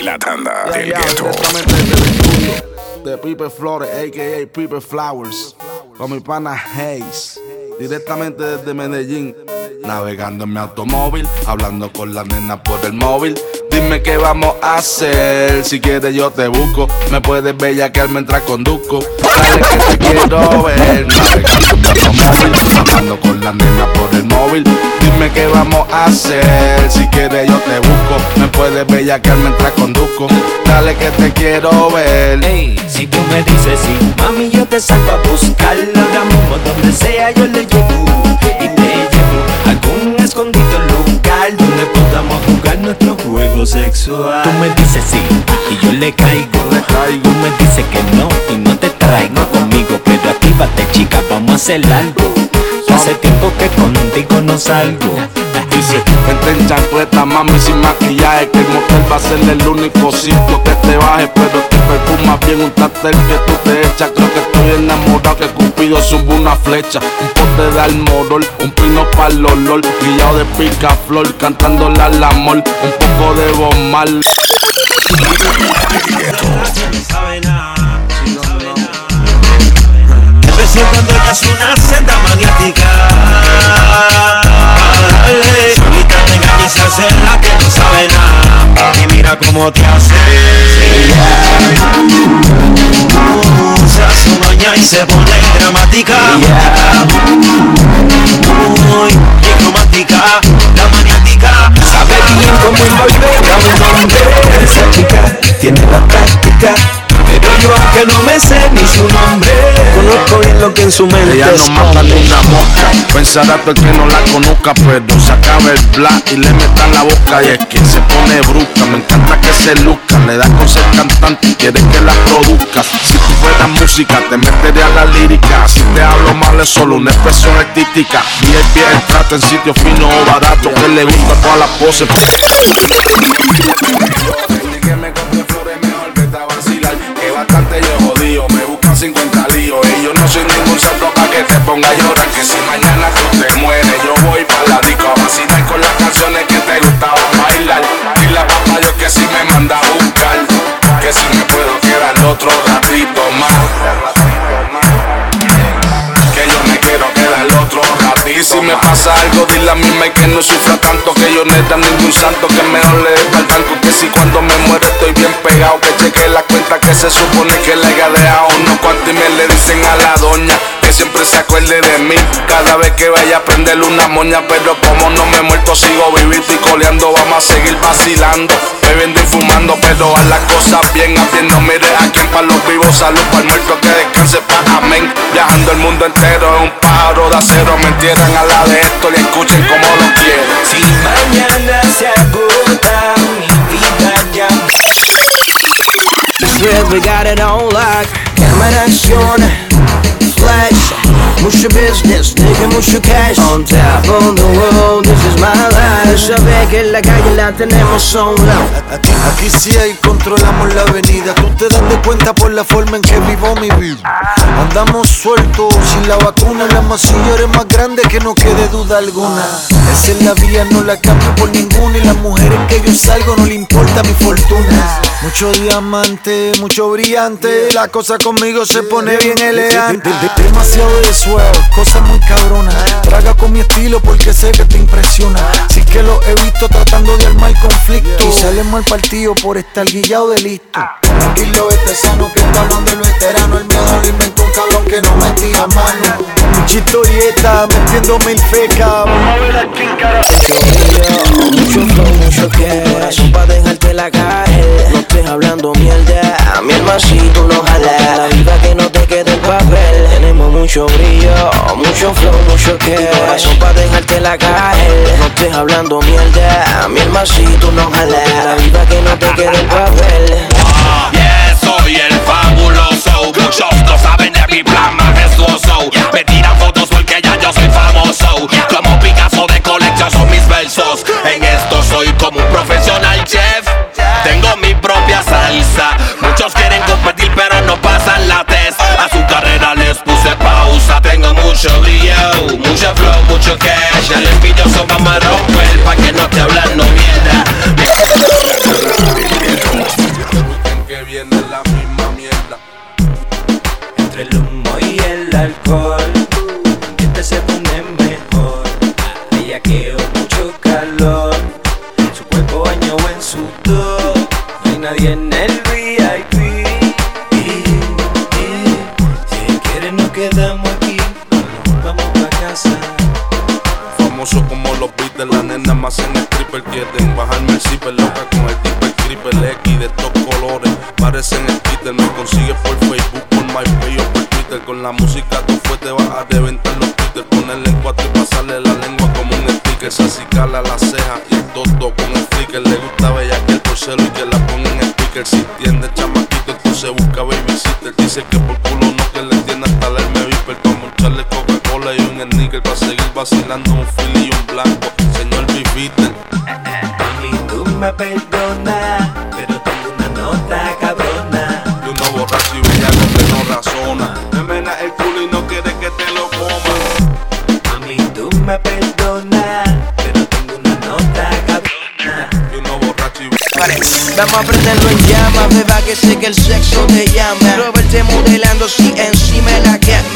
La tanda del Ya, gueto. directamente desde el estudio de Piper Flores, a.k.a. Piper Flowers, con mi pana Hayes, directamente desde Medellín, navegando en mi automóvil, hablando con la nena por el móvil. Dime qué vamos a hacer, si quieres yo te busco, me puedes bellaquear mientras conduzco. Dale que te quiero ver, hablando con la nena por el móvil. Dime qué vamos a hacer, si quieres yo te busco, me puedes bellaquear mientras conduzco. Dale que te quiero ver. Ey, si tú me dices sí, mami, yo te salgo a buscar ahora mismo donde sea yo le llevo y te llevo a algún escondido lugar donde podamos jugar nuestro juego sexual. Tú me dices sí y yo le caigo, Le caigo. Tú me dices que no y no te traigo conmigo, pero actívate chica, vamos a hacer algo. Hace tiempo que contigo no salgo. Dice, vente en chancleta, mami, sin maquillaje Que el motel va a ser el único sitio que te baje Pero te perfumas bien un tartel que tú te echas. Creo que estoy enamorado que Cupido sube una flecha Un pote de almorol, un pino para el olor Guillado de picaflor, cantándole al amor Un poco de bommal Presentando ella es una senda maniática Dale, Solita te engaña y se hace la que no sabe nada. Y mira cómo te hace. Se hace maña y se pone dramática. Muy bien romántica La maniática. Sabe bien cómo envolver a un hombre Esa chica tiene la práctica Pero yo aunque no me sé ni su nombre. Conozco bien lo que en su mente Ella no mata ni una mosca. Pensará todo el que no la conozca Pero se acaba el black y le metan la boca. Y es que se pone brusca Me encanta que se luzca. Le da con ser cantante y quiere que la produzca. Si tú fueras música te metería a la lírica. Si te hablo mal es solo una expresión artística. Y el pie el trato en sitio fino o barato Que le gusta todas las poses te ponga a llorar. Que si mañana tú te mueres, yo voy pa' la disco a vacilar con las canciones que te gustaban bailar. Dile a papá Dios que si me manda a buscar. Que si me puedo quedar otro ratito más. Que yo me quiero quedar otro ratito. Y si me pasa algo, dile a mi Mike que no sufra tanto. Que yo no era ningún santo, que mejor le dé pa'l banco. Que si cuando me muero estoy bien pegado. Que cheque la cuenta que se supone que le haya dejado unos cuantos y me le dicen a la doña. Siempre se acuerde de mí. Cada vez que vaya a prenderle una moña Pero como no me he muerto sigo vivito y coleando. Vamos a seguir vacilando Bebiendo y fumando pero a las cosas bien Haciendo mire a quien para los vivos. Salud para el muerto que descanse pa' amén. Viajando el mundo entero es un pájaro de acero. Me entierran a la de esto y escuchen como lo quieren Si mañana se agota mi vida ya we got it on lock Cámara acción Flash. Mucho business, nigga, mucho cash On top of the world, this is my life. Sabe que en la calle la tenemos on lock aquí sí hay, controlamos la avenida. Tú te das de cuenta por la forma en que vivo mi vida. Andamos sueltos, sin la vacuna, la masilla es más grande que no quede duda alguna. Esa es la vía, no la cambio por ninguna. Y las mujeres que yo salgo no le importa mi fortuna. Mucho diamante, mucho brillante. La cosa conmigo se pone bien elegante. Demasiado de suave, cosas muy cabronas. Traga con mi estilo porque sé que te impresiona. Sí que lo he visto tratando de armar conflicto. Y sale mal partido por estar guillado de listo. Tranquilo, este sano que está hablando de lo veterano. El miedo lo inventó un cabrón que no metía mano. Mucha historieta, metiendo mil fecas. Vamos a ver a quién cara. Mucho flow, mucho que Corazón pa' dejarte la caer No estés hablando mierda. Mi hermancito no jala La vida que no te quede el papel. Tenemos mucho brillo Mucho flow, mucho que Corazón pa' dejarte la caer No estés hablando mierda. Mi hermancito no jala La vida que no te quede el papel. el Muchos no saben de mi plan majestuoso. Me tiran fotos porque ya yo soy famoso. Como Picasso de colección son mis versos. En esto soy como un profesional chef. Tengo mi propia salsa. Muchos quieren competir pero no pasan la test. A su carrera les puse pausa. Tengo mucho brillo, mucho Famoso como los beats la nena más en el stripper Quieren bajarme el zipper loca con el tipo triple X de estos colores. Parecen el Twitter, me consigues por Facebook, por MySpace o por Twitter. Con la música tú fuerte vas a reventar los Twitter. Ponerle en cuatro y pasarle la lengua como un sticker. Se cala la ceja y el todo con el flicker Le gusta bella que el porcelo y que la ponga en el speaker Si entiende chamaquito entonces busca babysitter. Dice que por Y un sneaker Para seguir vacilando un fili y un blanco Señor Bifiter Mami, tú me perdonas, pero tengo una nota cabrona. De uno borracho y bellaco que no razona. Me mena el culo y no quiere que te lo coma. Mami, tú me perdonas, pero tengo una nota cabrona. De uno borracho y Vamos a prenderlo en llama, beba que sé que el sexo te llama Roberte modelando si encima la quema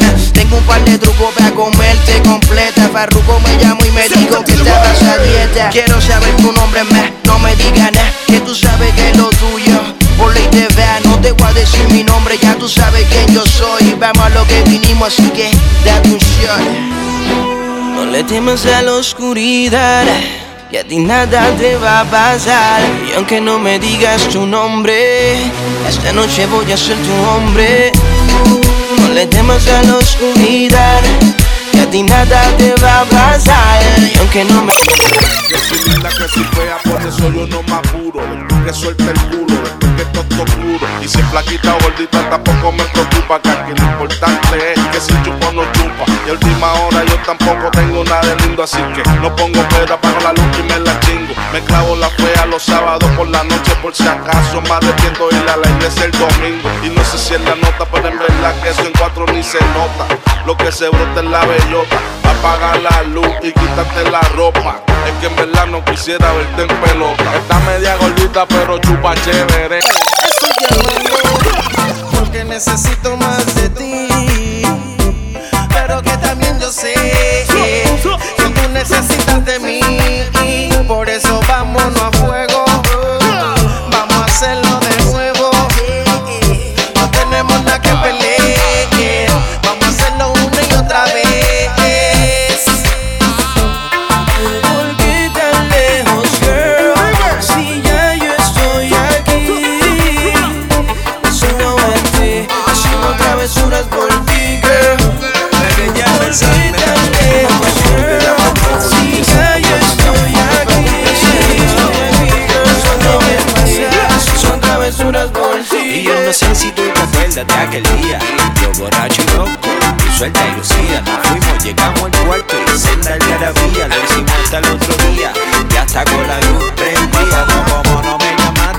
completa Farruko me llamó y me dijo que estabas a dieta. Quiero saber tu nombre más, no me digas nada Que tú sabes que es lo tuyo. Por ley te vea, no te voy a decir mi nombre Ya tú sabes quién yo soy. Vamos a lo que vinimos, así que date un shot No le temas a la oscuridad y a ti nada te va a pasar. Y aunque no me digas tu nombre Esta noche voy a ser tu hombre. No le temas a la oscuridad ti nada te va a pasar Y aunque no me Que si linda, que si fea, por eso yo no me apuro. Después que suelte el culo, después que es oscuro. Y si es flaquita o gordita, tampoco me preocupa. Que aquí lo importante es que si chupa o no chupa. Y a última hora yo tampoco tengo nada de lindo, así que no pongo peda, apago la luz y me la chingo. Me clavo la fea los sábados por la noche, por si acaso me arrepiento a la iglesia el domingo. Y no sé si es la nota, pero en verdad que eso en cuatro ni se nota. Lo que se brota es la bellota. Apaga la luz y quítate la ropa. Es que en verdad no quisiera verte en pelota. Está media gordita, pero chupa chévere. Estoy llamando porque necesito más de ti. Pero que también yo sé que tú necesitas de mí. Por eso vámonos a fuego. Día Yo borracho y loco, tú suelta y lucía. Nos fuimos, llegamos al cuarto y senda el garabía Lo hicimos hasta el otro día. Y hasta con la luz prendida. No, como no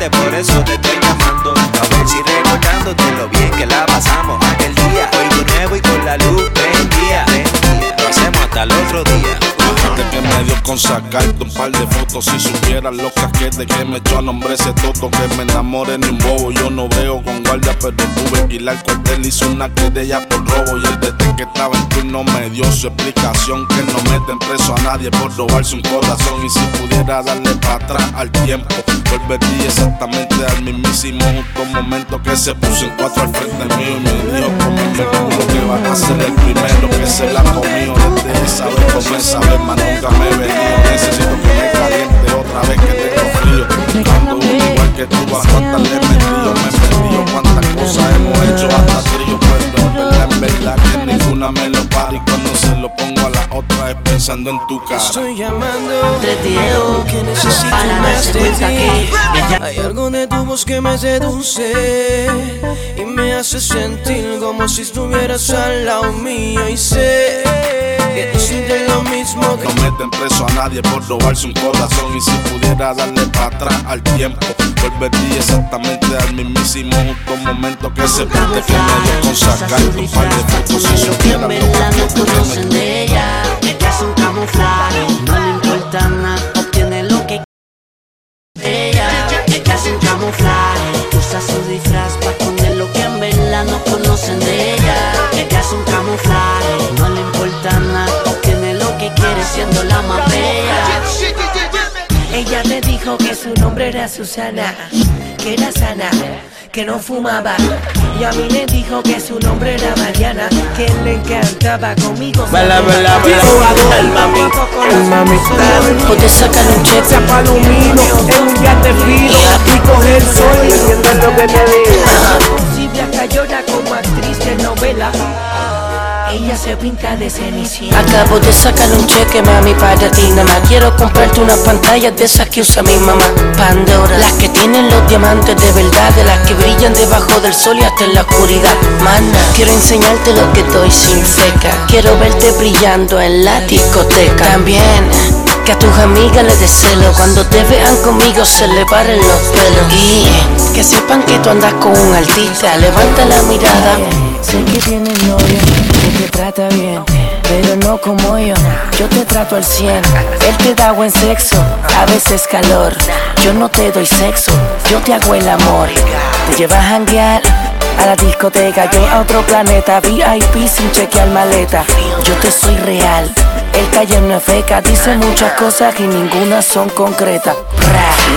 por eso te estoy llamando A ver si recordándote lo bien que la pasamos. Aquel día Hoy de nuevo y con la luz prendida. Lo hacemos hasta el otro día. Gente que me dio con sacarte un par de fotos Si supieran los casquetes que me echó a nombre ese toto Que me enamoré ni un bobo. Yo no veo con guardia pero tuve ir al cuartel Hizo una querella por robo. Y el desde que estaba en turno me dio su explicación Que no meten preso a nadie por robarse un corazón. Y si pudiera darle para atrás al tiempo Volvería exactamente al mismísimo justo momento Que se puso en cuatro al frente mío. Y me dijo como me juro que vas a ser el primero Que se la comió desde esa vez Comienza a más nunca me he venido. Necesito que me caliente otra vez que tengo frío. Uno igual que tú a cuántas le he metido. Me he metido cuántas cosas hemos hecho hasta trío. Pero en verdad que ninguna me lo para Y cuando se lo pongo pensando en tu cara. Estoy llamando que necesito más de ti. Hay algo de tu voz que me seduce Y me hace sentir como si estuvieras al lado mío. Y sé que tú sientes lo mismo que No meten preso a nadie por robarse un corazón. Y si pudiera darle para atrás al tiempo Volvería exactamente al mismísimo. Justo momento Que se prende que me dio con sacar un par de fotos Si Lo que supiera en lo verdad no que me conocen de ella camuflaje, no le importa nada Obtiene lo que ella Ella es un camuflaje, usa su disfraz Para esconder lo que en verdad no conocen de ella. Ella es un camuflaje, no le importa nada Obtiene lo que quiere siendo la más bella Ella te dijo dijo que su nombre era Susana, que era sana, que no fumaba. Y a mí me dijo que su nombre era Mariana, que le encantaba conmigo. Bala, bala, bala. El mami, el mami. Puedes sacar un cheque Se palomino en un yate fino y coger el sol. ¿Entiendes lo que te digo? Silvia Cayona como actriz de novela. Ella se pinta de cenicienta. Acabo de sacar un cheque, mami, para ti nada más Quiero comprarte una pantalla de esas que usa mi mamá. Pandora, las que tienen los diamantes de verdad De las que brillan debajo del sol y hasta en la oscuridad. Mana, quiero enseñarte lo que doy sin feca. Quiero verte brillando en la discoteca. También. Que a tus amigas les des celo. Cuando te vean conmigo se le paren los pelos. Y que sepan que tú andas con un artista. Levanta la mirada. Sé que tienes novio, que te trata bien Pero no como yo, yo te trato al cien Él te da buen sexo, a veces calor. Yo no te doy sexo, yo te hago el amor. Te llevas a janguear a la discoteca, yo a otro planeta VIP sin chequear maleta. Yo te soy real, el calle no es feca Dice muchas cosas y ninguna son concretas.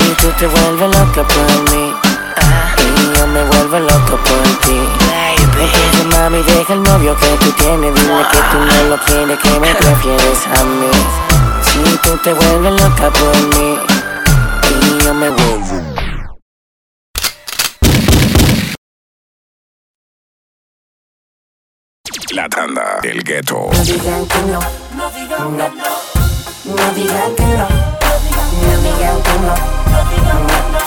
Y tú te vuelves loca por mí Y yo me vuelvo loco por ti Entonces mami deja el novio que tú tienes. Dile que tú no lo quieres, que me prefieres a mí. Si tú te vuelves loca por mí Y yo me vuelvo. La tanda del gueto. No digan que no, no digan que no, no digan que no, no digan que no, no digan que no.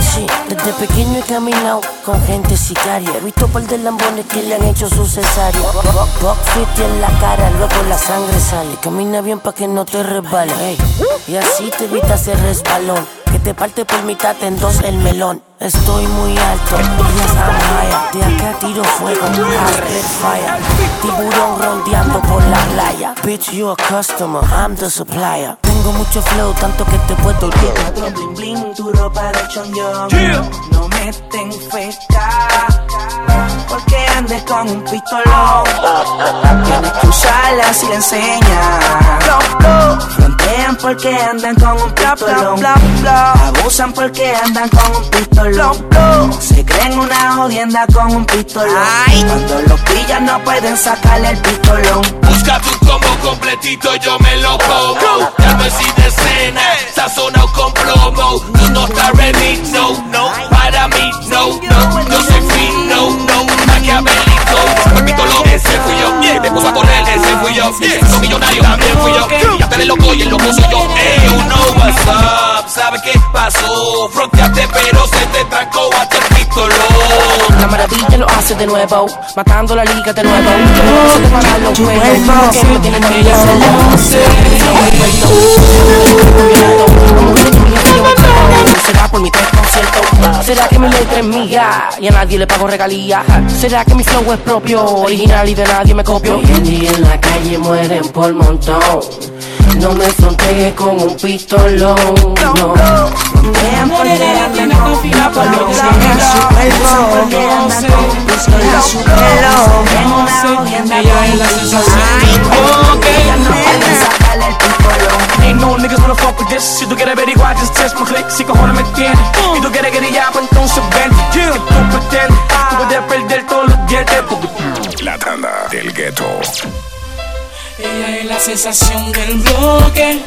Sí, desde pequeño he caminado con gente sicaria. He visto par de lambones que le han hecho su cesárea. Pop fit en la cara, luego la sangre sale. Camina bien pa' que no te resbale. Y así te evitas el resbalón. Que te parte por mitad en dos el melón. Estoy muy alto, ellas higher. De acá tiro fuego, hard red fire. Tiburón rondeando por la playa. Bitch, you a customer, I'm the supplier. Tengo mucho flow, tanto que te puedo olvidar. Bling bling, tu ropa de chongyong No meten feca Porque andes con un pistolón. Tienes que usarla si le enseñas. Frontean porque andan con un pistolón. Abusan porque andan con un pistolón. Se creen una jodienda con un pistolón. Cuando los pillan no pueden sacarle el pistolón. Busca tu combo completito, yo me lo como. Ya no es sin escena, sazonado con plomo. Tú no estás ready, no, no. Para mí, no, no. Yo soy fin, no, no. Maquiavélico, repito lo ese fui yo. Te puso a correr, ese fui yo. Soy millonario, también fui yo. Ya te le loco y el loco soy yo. Hey, you know what's up. ¿Sabe qué pasó? Fronteaste, hace de nuevo, matando la liga de nuevo. Se te paran los huevos, que me tienen ¿Será por mi tres conciertos? ¿Será que mi letra es mía y a nadie le pago regalías? ¿Será que mi flow es propio, original y de nadie me copio? Hoy en día en la calle mueren por montón. No me frontees con un pistolón, no. Vean por qué andan con pistolón Porque andan con un pistolón Su pelo En una Ella es la sensación Ellas Ain't no niggas wanna fuck with this Si tú quieres averiguar, just test my click? Si cojones me tienes Y tú quieres guerrillar, pues entonces ven Que tú pretendes Tú puedes perder todos los dientes porque La tanda del gueto. Ella es la sensación del bloque.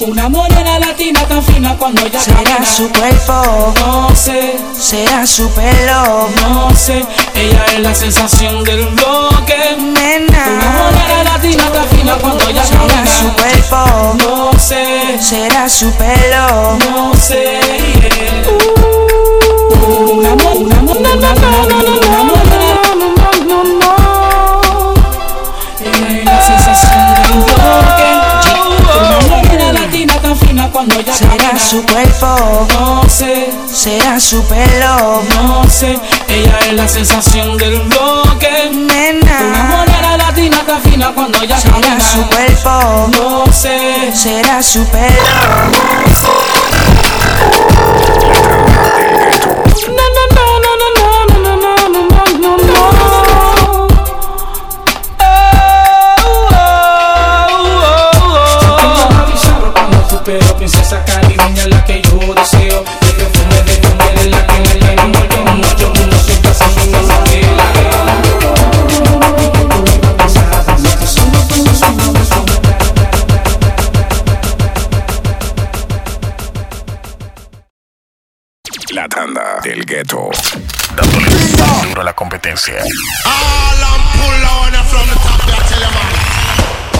Una morena latina tan fina cuando ella Será camina. su cuerpo. No sé, Será su pelo. No sé. Ella es la sensación del bloque. Una Nena morena latina tan fina cuando ella Será camina. su cuerpo. No sé, Será su pelo. No sé. Yeah. Una mo- una una una fina cuando ella Será su cuerpo No sé, Será su pelo no sé Ella es la sensación del bloque Una Nena morena latina tan fina cuando ella Será camina su cuerpo No sé, Será su pelo Cuando tu pelo princesa